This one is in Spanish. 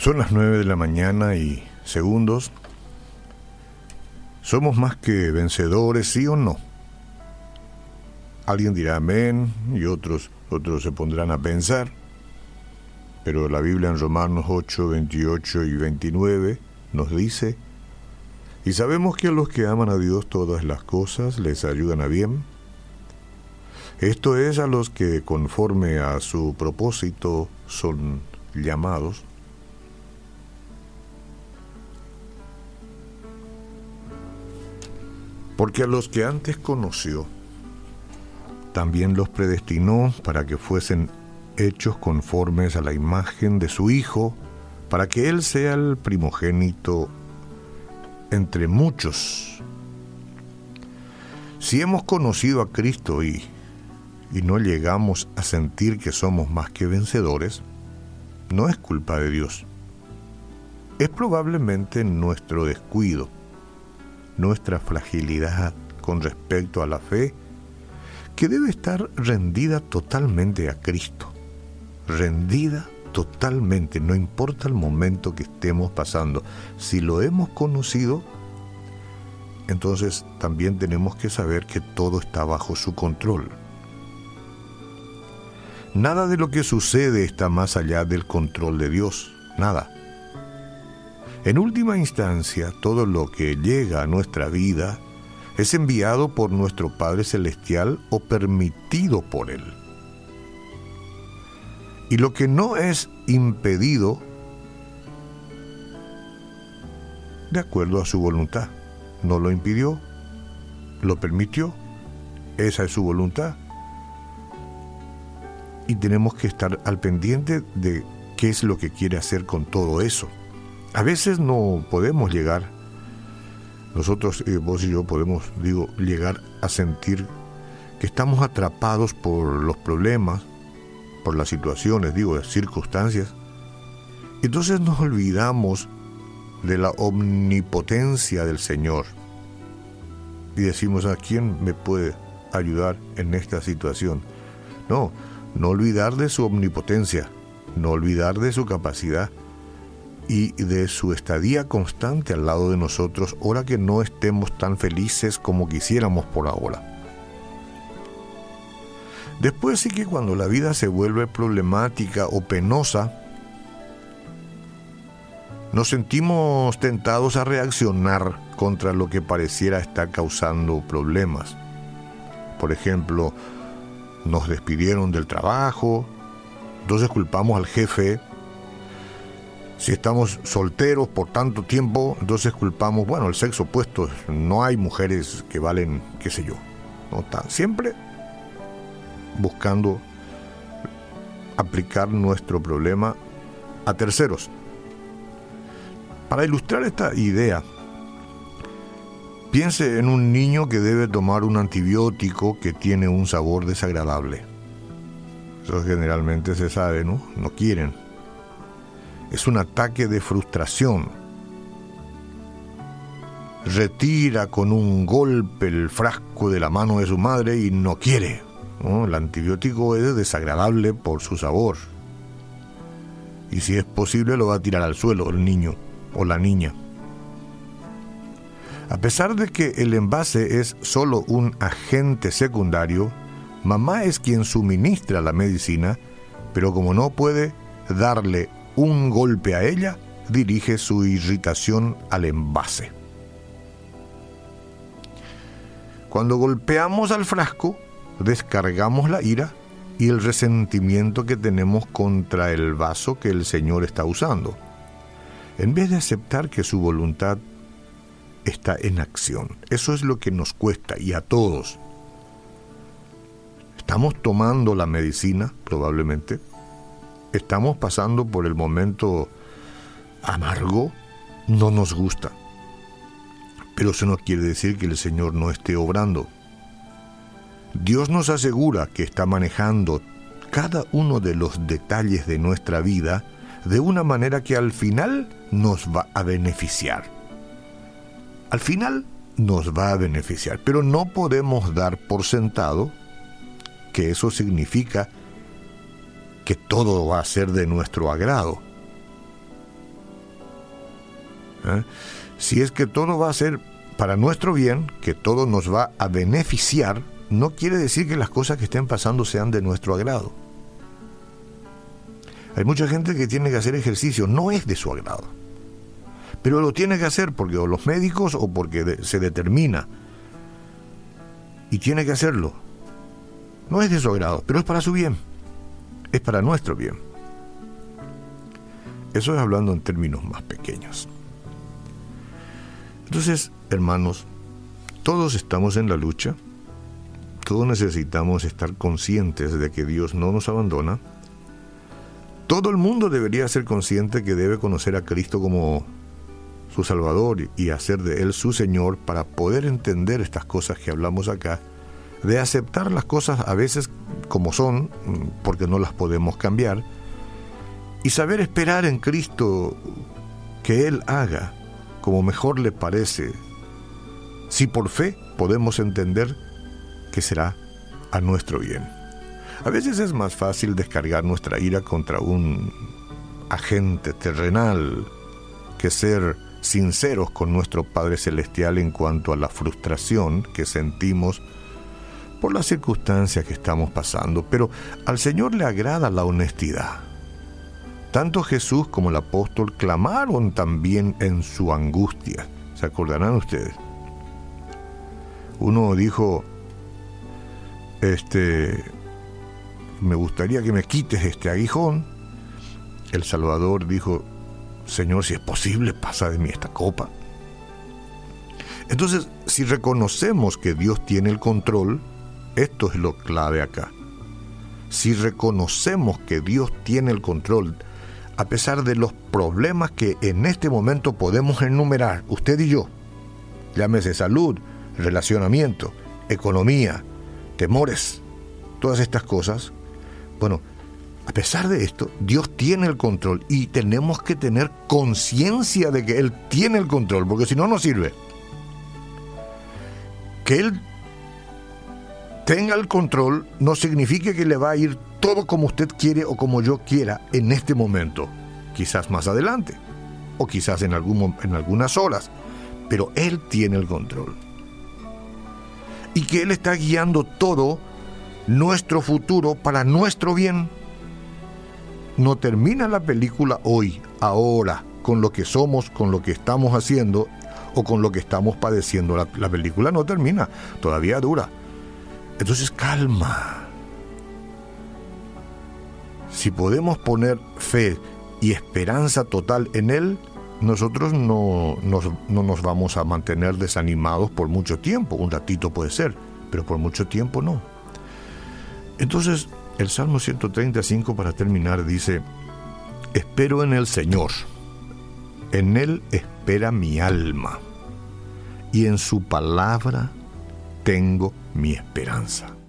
Son las 9 de la mañana y segundos. ¿Somos más que vencedores, sí o no? Alguien dirá amén y otros, otros se pondrán a pensar. Pero la Biblia en Romanos 8, 28 y 29 nos dice, y sabemos que a los que aman a Dios todas las cosas les ayudan a bien. Esto es a los que conforme a su propósito son llamados. Porque a los que antes conoció, también los predestinó para que fuesen hechos conformes a la imagen de su Hijo, para que Él sea el primogénito entre muchos. Si hemos conocido a Cristo y, y no llegamos a sentir que somos más que vencedores, no es culpa de Dios. Es probablemente nuestro descuido nuestra fragilidad con respecto a la fe, que debe estar rendida totalmente a Cristo, rendida totalmente, no importa el momento que estemos pasando. Si lo hemos conocido, entonces también tenemos que saber que todo está bajo su control. Nada de lo que sucede está más allá del control de Dios, nada. En última instancia, todo lo que llega a nuestra vida es enviado por nuestro Padre Celestial o permitido por Él. Y lo que no es impedido de acuerdo a su voluntad. No lo impidió, lo permitió, esa es su voluntad. Y tenemos que estar al pendiente de qué es lo que quiere hacer con todo eso. A veces no podemos llegar, nosotros, eh, vos y yo podemos, digo, llegar a sentir que estamos atrapados por los problemas, por las situaciones, digo, las circunstancias. Entonces nos olvidamos de la omnipotencia del Señor y decimos a quién me puede ayudar en esta situación. No, no olvidar de su omnipotencia, no olvidar de su capacidad y de su estadía constante al lado de nosotros, ahora que no estemos tan felices como quisiéramos por ahora. Después sí que cuando la vida se vuelve problemática o penosa, nos sentimos tentados a reaccionar contra lo que pareciera estar causando problemas. Por ejemplo, nos despidieron del trabajo, entonces culpamos al jefe si estamos solteros por tanto tiempo, entonces culpamos, bueno, el sexo opuesto, no hay mujeres que valen, qué sé yo. ¿no? Siempre buscando aplicar nuestro problema a terceros. Para ilustrar esta idea, piense en un niño que debe tomar un antibiótico que tiene un sabor desagradable. Eso generalmente se sabe, ¿no? No quieren es un ataque de frustración. Retira con un golpe el frasco de la mano de su madre y no quiere. El antibiótico es desagradable por su sabor. Y si es posible lo va a tirar al suelo el niño o la niña. A pesar de que el envase es solo un agente secundario, mamá es quien suministra la medicina, pero como no puede darle un golpe a ella, dirige su irritación al envase. Cuando golpeamos al frasco, descargamos la ira y el resentimiento que tenemos contra el vaso que el Señor está usando, en vez de aceptar que su voluntad está en acción. Eso es lo que nos cuesta y a todos. Estamos tomando la medicina, probablemente, estamos pasando por el momento amargo, no nos gusta. Pero eso no quiere decir que el Señor no esté obrando. Dios nos asegura que está manejando cada uno de los detalles de nuestra vida de una manera que al final nos va a beneficiar. Al final nos va a beneficiar, pero no podemos dar por sentado que eso significa que todo va a ser de nuestro agrado. ¿eh? Si es que todo va a ser para nuestro bien, que todo nos va a beneficiar, no quiere decir que las cosas que estén pasando sean de nuestro agrado. Hay mucha gente que tiene que hacer ejercicio, no es de su agrado. Pero lo tiene que hacer porque o los médicos o porque se determina. Y tiene que hacerlo. No es de su agrado, pero es para su bien. Es para nuestro bien. Eso es hablando en términos más pequeños. Entonces, hermanos, todos estamos en la lucha, todos necesitamos estar conscientes de que Dios no nos abandona. Todo el mundo debería ser consciente que debe conocer a Cristo como su Salvador y hacer de Él su Señor para poder entender estas cosas que hablamos acá, de aceptar las cosas a veces como son, porque no las podemos cambiar, y saber esperar en Cristo que Él haga como mejor le parece, si por fe podemos entender que será a nuestro bien. A veces es más fácil descargar nuestra ira contra un agente terrenal que ser sinceros con nuestro Padre Celestial en cuanto a la frustración que sentimos por las circunstancias que estamos pasando, pero al Señor le agrada la honestidad. Tanto Jesús como el apóstol clamaron también en su angustia. ¿Se acordarán ustedes? Uno dijo, este, me gustaría que me quites este aguijón. El Salvador dijo, Señor, si es posible, pasa de mí esta copa. Entonces, si reconocemos que Dios tiene el control, esto es lo clave acá. Si reconocemos que Dios tiene el control, a pesar de los problemas que en este momento podemos enumerar, usted y yo, llámese salud, relacionamiento, economía, temores, todas estas cosas, bueno, a pesar de esto, Dios tiene el control y tenemos que tener conciencia de que Él tiene el control, porque si no, no sirve. Que Él tenga el control no significa que le va a ir todo como usted quiere o como yo quiera en este momento, quizás más adelante, o quizás en, algún, en algunas horas, pero Él tiene el control. Y que Él está guiando todo nuestro futuro para nuestro bien. No termina la película hoy, ahora, con lo que somos, con lo que estamos haciendo o con lo que estamos padeciendo. La, la película no termina, todavía dura. Entonces calma, si podemos poner fe y esperanza total en Él, nosotros no nos, vamos a mantener desanimados por mucho tiempo. Un ratito puede ser, pero por mucho tiempo no. Entonces, el Salmo 135 para terminar dice, espero en el Señor, en Él espera mi alma, y en su palabra tengo mi esperanza.